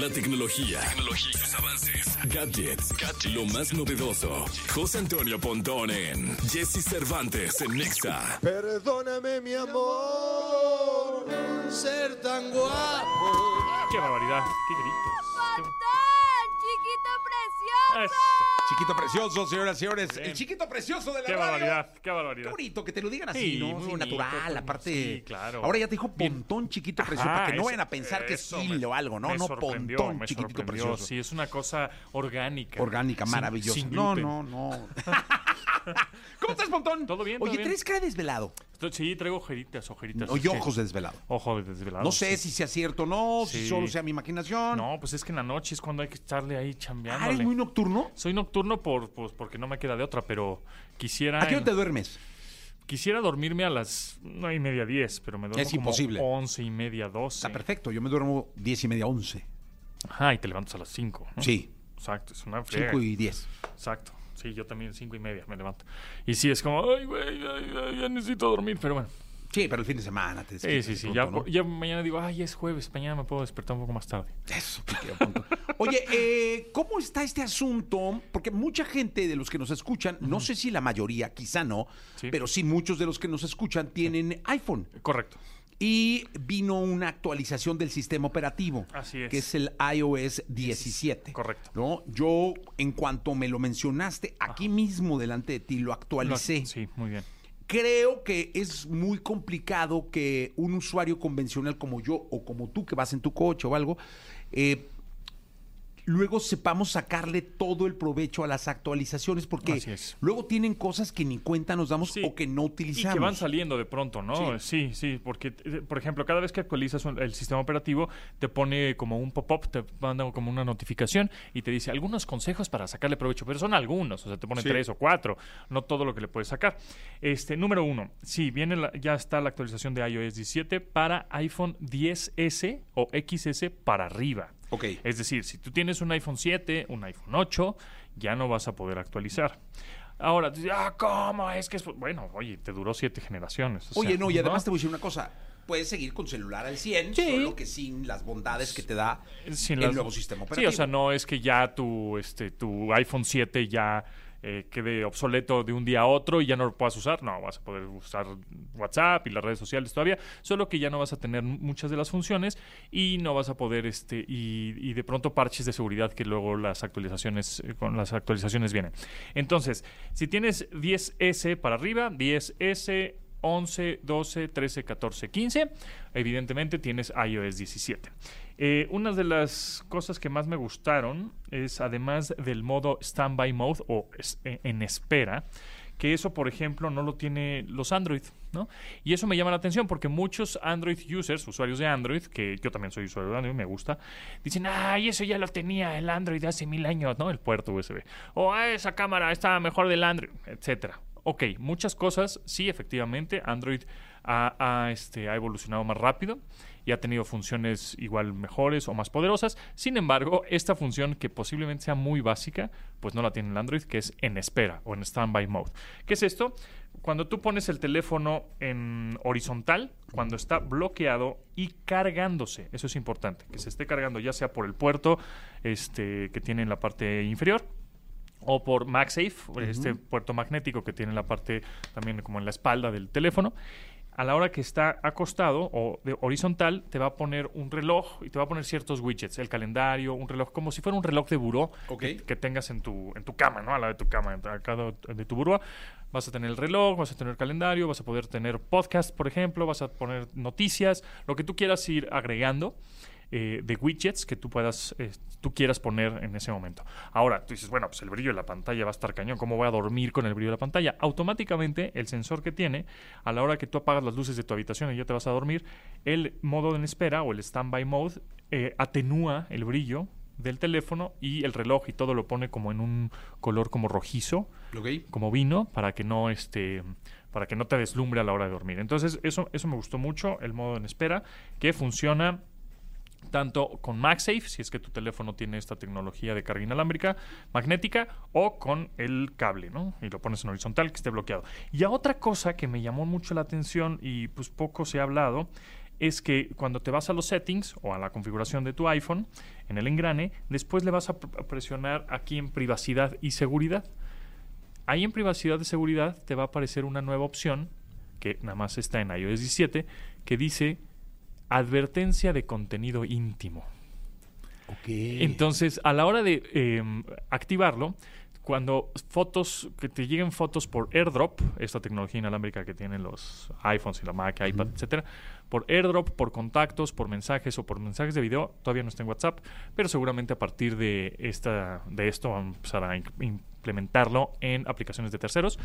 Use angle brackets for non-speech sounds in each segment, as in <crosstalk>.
La tecnología, tecnología sus avances, gadgets, lo más novedoso. José Antonio Pontón en Jesse Cervantes en Nexa. Perdóname, mi amor, ser tan guapo. Qué barbaridad, qué gritos. Eso. Chiquito precioso, señoras y señores. El chiquito precioso de la Qué radio. barbaridad, qué Qué barbaridad. bonito que te lo digan así, Sí, ¿no? muy Sí, bonito, natural, aparte. sí, claro. Ahora ya te dijo pontón chiquito precioso, para que no vayan a pensar que es me- o algo, ¿no? No, pontón sorprendió. precioso. Sí, es una cosa orgánica. Orgánica, maravillosa. sin no, gluten. no, no. <laughs> <laughs> ¿Cómo estás, Pontón? Todo bien, todo Oye, bien. ¿traes cara de desvelado? Esto- Sí, traigo ojeritas, ojeritas. Oye, es que- ojos de desvelado. Ojo de desvelado. No sé si sea cierto o no, si Sí. solo sea mi imaginación. No, pues es que en la noche es cuando hay que estarle ahí Ah, chambeándole. ¿eres muy nocturno? Soy nocturno por, pues, porque no me queda de otra, pero quisiera... ¿A qué hora te duermes? Quisiera dormirme a las nueve y media, diez, pero me duermo Es como imposible. once y media, doce. Está perfecto, yo me duermo diez y media, once. Ajá, y te levantas a las cinco. ¿no? Sí, Exacto, es una friega. cinco y diez. Exacto. Sí, yo también cinco y media me levanto. Y sí, es como, ay, güey, ya necesito dormir, pero bueno. Sí, pero el fin de semana te Sí, sí, sí. Ya, ¿no? ya mañana digo, ay, es jueves, mañana me puedo despertar un poco más tarde. Eso, <laughs> querido Pontón. Oye, eh, ¿cómo está este asunto? Porque mucha gente de los que nos escuchan, no sé si la mayoría, quizá no, Sí. pero sí muchos de los que nos escuchan tienen iPhone. Correcto. Y vino una actualización del sistema operativo. Así es. Que es el iOS 17. Correcto. ¿no? Yo, en cuanto me lo mencionaste, aquí mismo delante de ti lo actualicé. Lo- sí, muy bien. Creo que es muy complicado que un usuario convencional como yo o como tú que vas en tu coche o algo, eh, luego sepamos sacarle todo el provecho a las actualizaciones porque luego tienen cosas que ni cuenta nos damos Sí. o que no Y utilizamos. que van saliendo de pronto, ¿no? Sí, sí, porque, eh, por ejemplo, cada vez que actualizas un- el sistema operativo, te pone como un pop-up, te manda como una notificación y te dice algunos consejos para sacarle provecho, pero son algunos, o sea, te pone Sí. tres o cuatro, no todo lo que le puedes sacar. Este, número uno, sí, viene la- ya está la actualización de iOS 17 para iPhone 10S o XS para arriba. Ok. Es decir, si tú tienes un iPhone 7, un iPhone 8, ya no vas a poder actualizar. Ahora, ah, ¿cómo? Es que es... Bueno, oye, te duró siete generaciones. o Oye, sea, no, y además te voy a decir una cosa. Puedes seguir con celular al 100, Sí. solo que sin las bondades que te da Sin el las- nuevo sistema Sí, operativo. o sea, no es que ya tu, este, tu iPhone 7 ya eh, quede obsoleto de un día a otro y ya no lo puedas usar. No, vas a poder usar WhatsApp y las redes sociales todavía, solo que ya no vas a tener muchas de las funciones y no vas a poder, este, y, de pronto parches de seguridad que luego las actualizaciones, eh, con las actualizaciones vienen. Entonces, si tienes 10S para arriba, 10S 11, 12, 13, 14, 15. Evidentemente tienes iOS 17. Eh, una de las cosas que más me gustaron es, además del modo Standby Mode o eh, en espera, que eso, por ejemplo, no lo tiene los Android, ¿no? Y eso me llama la atención porque muchos Android users, usuarios de Android, que yo también soy usuario de Android, me gusta, dicen, ay, eso ya lo tenía el Android hace mil años, ¿no? El puerto USB. O "Ah, esa cámara está mejor del Android, etcétera. Ok, muchas cosas, sí, efectivamente, Android este, ha evolucionado más rápido y ha tenido funciones igual mejores o más poderosas. Sin embargo, esta función que posiblemente sea muy básica, pues no la tiene el Android, que es en espera o en standby mode. ¿Qué es esto? Cuando tú pones el teléfono en horizontal, cuando está bloqueado y cargándose, eso es importante, que se esté cargando ya sea por el puerto este, que tiene en la parte inferior o por MagSafe, este puerto magnético que tiene en la parte también como en la espalda del teléfono. A la hora que está acostado o de horizontal, te va a poner un reloj y te va a poner ciertos widgets, el calendario, un reloj, como si fuera un reloj de buró Ok. que, que tengas en tu, en tu cama, ¿no? A la de tu cama, acá de, de tu buró. Vas a tener el reloj, vas a tener calendario, vas a poder tener podcast, por ejemplo, vas a poner noticias, lo que tú quieras ir agregando eh, de widgets que tú puedas, eh, tú quieras poner en ese momento. Ahora, tú dices, bueno, pues el brillo de la pantalla va a estar cañón, ¿cómo voy a dormir con el brillo de la pantalla? Automáticamente, el sensor que tiene, a la hora que tú apagas las luces de tu habitación y ya te vas a dormir, el modo en espera o el standby mode eh, atenúa el brillo del teléfono y el reloj y todo lo pone como en un color como rojizo como vino para que no este para que no te deslumbre a la hora de dormir. Entonces, eso, eso me gustó mucho, el modo en espera, que funciona tanto con MagSafe, si es que tu teléfono tiene esta tecnología de carga inalámbrica magnética, o con el cable, ¿no? Y lo pones en horizontal, que esté bloqueado. Y a otra cosa que me llamó mucho la atención y pues poco se ha hablado, es que cuando te vas a los settings o a la configuración de tu iPhone, en el engrane, después le vas a pr- a presionar aquí en privacidad y seguridad. Ahí en privacidad y seguridad te va a aparecer una nueva opción, que nada más está en iOS 17, que dice advertencia de contenido íntimo. Entonces, a la hora de eh, activarlo, cuando fotos, que te lleguen fotos por airdrop, esta tecnología inalámbrica que tienen los iPhones y la Mac, iPad, etcétera, por airdrop, por contactos, por mensajes o por mensajes de video, todavía no está en WhatsApp, pero seguramente a partir de esta, de esto vamos a empezar a implementarlo en aplicaciones de terceros.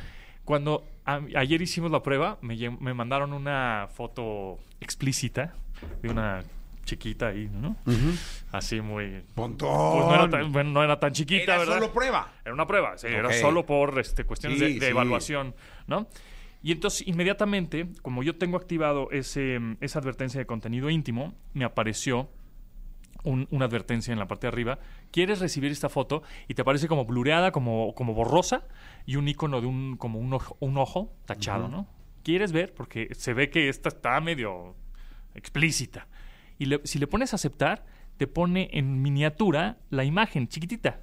Cuando a- ayer hicimos la prueba, me, me mandaron una foto explícita de una chiquita ahí, ¿no? Así muy Montón. pues no era tan, bueno, no era tan chiquita, Era ¿verdad? solo prueba. Era una prueba, sí, era solo por este, cuestiones Sí, de, de sí. evaluación, ¿no? Y entonces, inmediatamente, como yo tengo activado ese, esa advertencia de contenido íntimo, me apareció un- una advertencia en la parte de arriba. ¿Quieres recibir esta foto? Y te aparece como blureada, como, como borrosa, y un icono de un, como un ojo, un ojo tachado, ¿no? ¿Quieres ver? Porque se ve que esta está medio explícita. Y le- si le pones aceptar, te pone en miniatura la imagen chiquitita.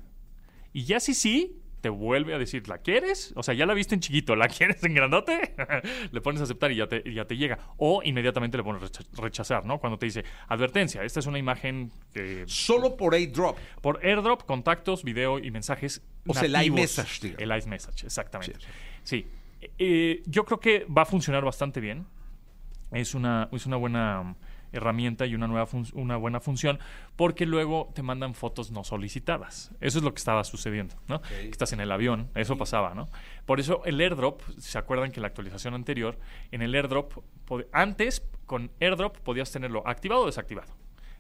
Y ya si sí, te vuelve a decir, ¿la quieres? O sea, ya la viste en chiquito, ¿la <laughs> quieres en grandote? <laughs> le pones a aceptar y ya te, ya te llega. O inmediatamente le pones recha- rechazar, ¿no? Cuando te dice, advertencia, esta es una imagen que... Solo por airdrop. Por airdrop, contactos, video y mensajes. O sea, el iMessage, digamos. El iMessage, exactamente. Sí. Eh, yo creo que va a funcionar bastante bien. Es una, es una buena herramienta y una, nueva una buena función porque luego te mandan fotos no solicitadas. Eso es lo que estaba sucediendo, ¿no? Estás en el avión, eso pasaba, ¿no? Por eso el airdrop, ¿se acuerdan que la actualización anterior, en el airdrop, antes con airdrop podías tenerlo activado o desactivado.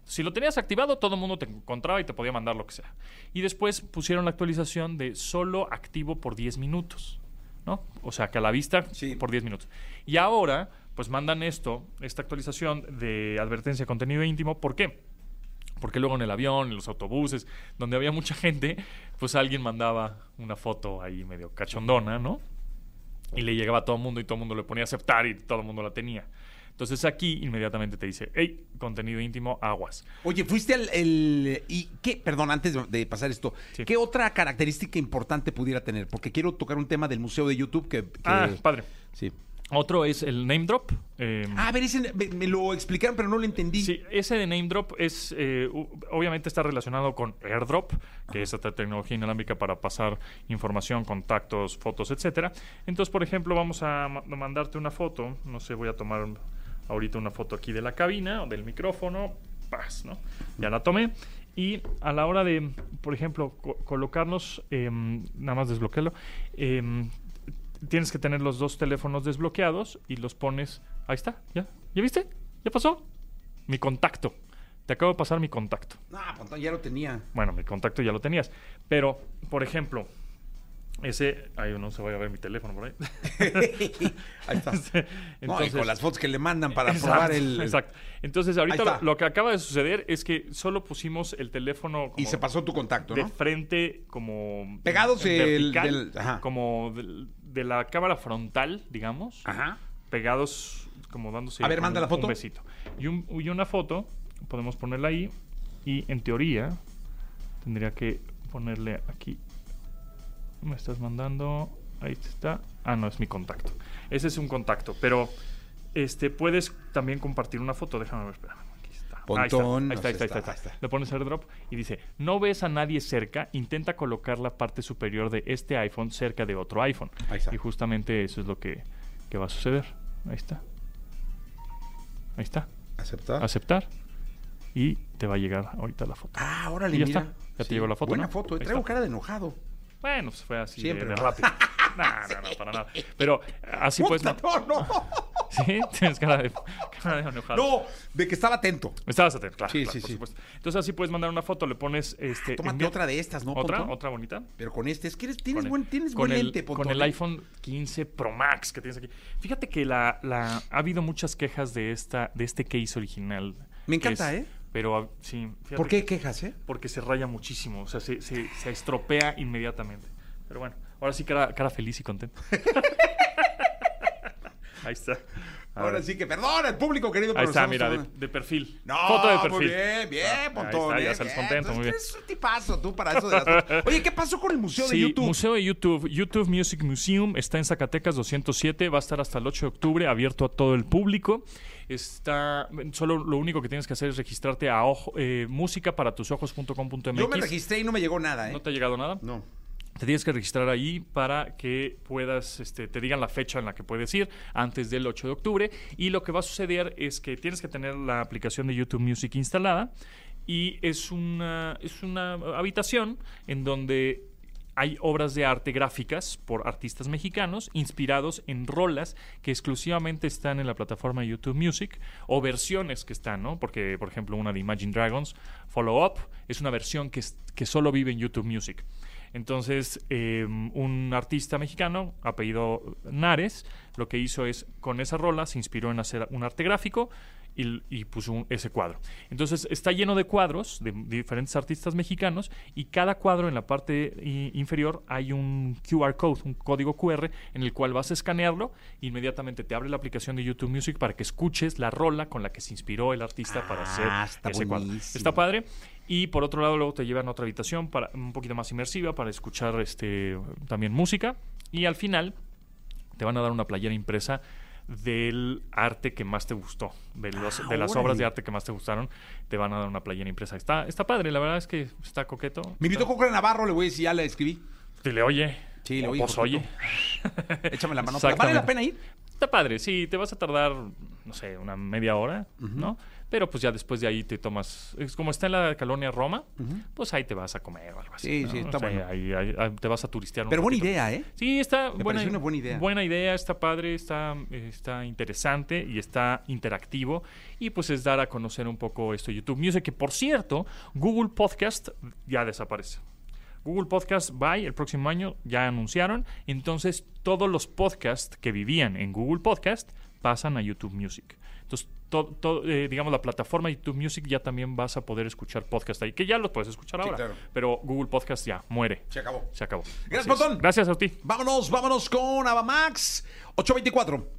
Si lo tenías activado, todo el mundo te encontraba y te podía mandar lo que sea. Y después pusieron la actualización de solo activo por 10 minutos. ¿no? O sea, que a la vista Sí. por 10 minutos. Y ahora, pues mandan esto, esta actualización de advertencia de contenido íntimo. ¿Por qué? Porque luego en el avión, en los autobuses, donde había mucha gente, pues alguien mandaba una foto ahí medio cachondona, ¿no? Y le llegaba a todo el mundo y todo el mundo le ponía a aceptar y todo el mundo la tenía. Entonces aquí inmediatamente te dice, hey, contenido íntimo, aguas. Oye, fuiste al. el- ¿Y qué? Perdón, antes de, pasar esto, Sí. ¿qué otra característica importante pudiera tener? Porque quiero tocar un tema del museo de YouTube que. que- Ah, padre. Sí. Otro es el name drop. eh, Ah, a ver, ese me, me lo explicaron, pero no lo entendí. Sí, ese de name drop es eh, obviamente está relacionado con airdrop, que es esta tecnología inalámbrica para pasar información, contactos, fotos, etcétera. Entonces, por ejemplo, vamos a ma- mandarte una foto. No sé, voy a tomar ahorita una foto aquí de la cabina o del micrófono. Paz, ¿no? Ya la tomé. Y a la hora de, por ejemplo, co- colocarnos, em, nada más desbloquearlo, em, tienes que tener los dos teléfonos desbloqueados y los pones. Ahí está, ya. ¿Ya viste? ¿Ya pasó? Mi contacto. Te acabo de pasar mi contacto. Ah, pues, ya lo tenía. Bueno, mi contacto ya lo tenías. Pero, por ejemplo, ese. Ay, no se vaya a ver mi teléfono por ahí. <laughs> Ahí está. <laughs> no, y con las fotos que le mandan para Exacto, probar el. Exacto. Entonces, ahorita lo, que acaba de suceder es que solo pusimos el teléfono. Y se pasó tu contacto, de ¿no? frente como Pegados vertical, del- ajá. como de la cámara frontal digamos Ajá. pegados como dándose A ver, como manda un- la foto. un besito y, un- y una foto podemos ponerla ahí y en teoría tendría que ponerle aquí me estás mandando ahí está ah no es mi contacto ese es un contacto pero este puedes también compartir una foto déjame ver espérame aquí está Ahí está, Pontón, ahí está, ahí está, ahí está, ahí está. Le pones airdrop y dice, no ves a nadie cerca, intenta colocar la parte superior de este iPhone cerca de otro iPhone. Ahí está. Y justamente eso es lo que, que va a suceder. Ahí está. Ahí está. ¿Aceptar? Aceptar. Y te va a llegar ahorita la foto. Ah, órale, Y ya mira. está. Ya te llegó la foto, Buena ¿no? foto. Traigo cara de enojado. Bueno, pues fue así Siempre, de, rápido. <laughs> no, no, no, para nada. Pero así pues... No, no. <laughs> Sí, tienes cara de, cara de enojado. No, de que estaba atento. Estabas atento, claro, Sí, claro, sí, por sí. supuesto. Entonces así puedes mandar una foto, le pones este Tómate envía- otra de estas, ¿no? otra, Pontón? otra bonita. Pero con este, es que eres, tienes el- buen, tienes buen el, lente, Pontón, Con el iPhone 15 Pro Max que tienes aquí. Fíjate que la, la, ha habido muchas quejas de esta de este case original. Me encanta, es- ¿eh? Pero ah, sí. ¿Por qué que- quejas, eh? Porque se raya muchísimo. O sea, se, se, se estropea inmediatamente. Pero bueno, ahora sí cara, cara feliz y contento. <laughs> Ahí está. Ahora sí que, perdón, el público querido. Ahí está, mira, de, de perfil. No, Foto de perfil. muy bien, bien, Ah, ahí Pontón. está, ya sales bien. contento, muy bien. Es un tipazo tú para eso de las. <laughs> Oye, ¿qué pasó con el museo de Sí, YouTube? Museo de YouTube. YouTube Music Museum está en Zacatecas 207. Va a estar hasta el 8 de octubre, abierto a todo el público. Está. Solo lo único que tienes que hacer es registrarte a ojo, eh, música para tus ojos.com.mx. Yo me registré y no me llegó nada, ¿eh? ¿No te ha llegado nada? No. Te tienes que registrar ahí para que puedas, este, te digan la fecha en la que puedes ir antes del 8 de octubre. Y lo que va a suceder es que tienes que tener la aplicación de YouTube Music instalada y es una, es una habitación en donde hay obras de arte gráficas por artistas mexicanos inspirados en rolas que exclusivamente están en la plataforma YouTube Music o versiones que están, ¿no? Porque, por ejemplo, una de Imagine Dragons, Follow Up, es una versión que, que solo vive en YouTube Music. Entonces, eh, un artista mexicano, apellido Nares, lo que hizo es, con esa rola, se inspiró en hacer un arte gráfico y, y puso un- ese cuadro. Entonces, está lleno de cuadros de, diferentes artistas mexicanos y cada cuadro en la parte i- inferior hay un QR code, un código QR, en el cual vas a escanearlo, inmediatamente te abre la aplicación de YouTube Music para que escuches la rola con la que se inspiró el artista para hacer Ah, está ese cuadro. Está padre. Y por otro lado, luego te llevan a otra habitación para, un poquito más inmersiva para escuchar este también música. Y al final te van a dar una playera impresa del arte que más te gustó, de, los- Ah, de las órale. obras de arte que más te gustaron, te van a dar una playera impresa. Está, está padre, la verdad es que está coqueto. Me invitó Coco Navarro, le voy a decir, ya le escribí. Te le oye. Sí, le oye, Pues oye. Échame la mano. <laughs> ¿Vale la pena ir? Está padre, sí, te vas a tardar, no sé, una media hora, ¿no? Pero pues ya después de ahí te tomas, es como está en la colonia Roma, pues ahí te vas a comer o algo así. Sí, ¿no? sí, está O sea, bueno. ahí- ahí- ahí te vas a turistear un Pero buena idea, ¿eh? Sí, está Me buena, una buena idea. Buena idea, está padre, está, está interesante y está interactivo. Y pues es dar a conocer un poco esto YouTube Music, que por cierto, Google Podcast ya desaparece. Google Podcast Bye el próximo año ya anunciaron. Entonces, todos los podcasts que vivían en Google Podcast pasan a YouTube Music. Entonces, to- to- eh, digamos, la plataforma YouTube Music ya también vas a poder escuchar podcast ahí, que ya los puedes escuchar Sí, ahora. claro. Pero Google Podcast ya muere. Se acabó. Se acabó. Gracias. Botón. Gracias a ti. Vámonos, vámonos con Avamax 824.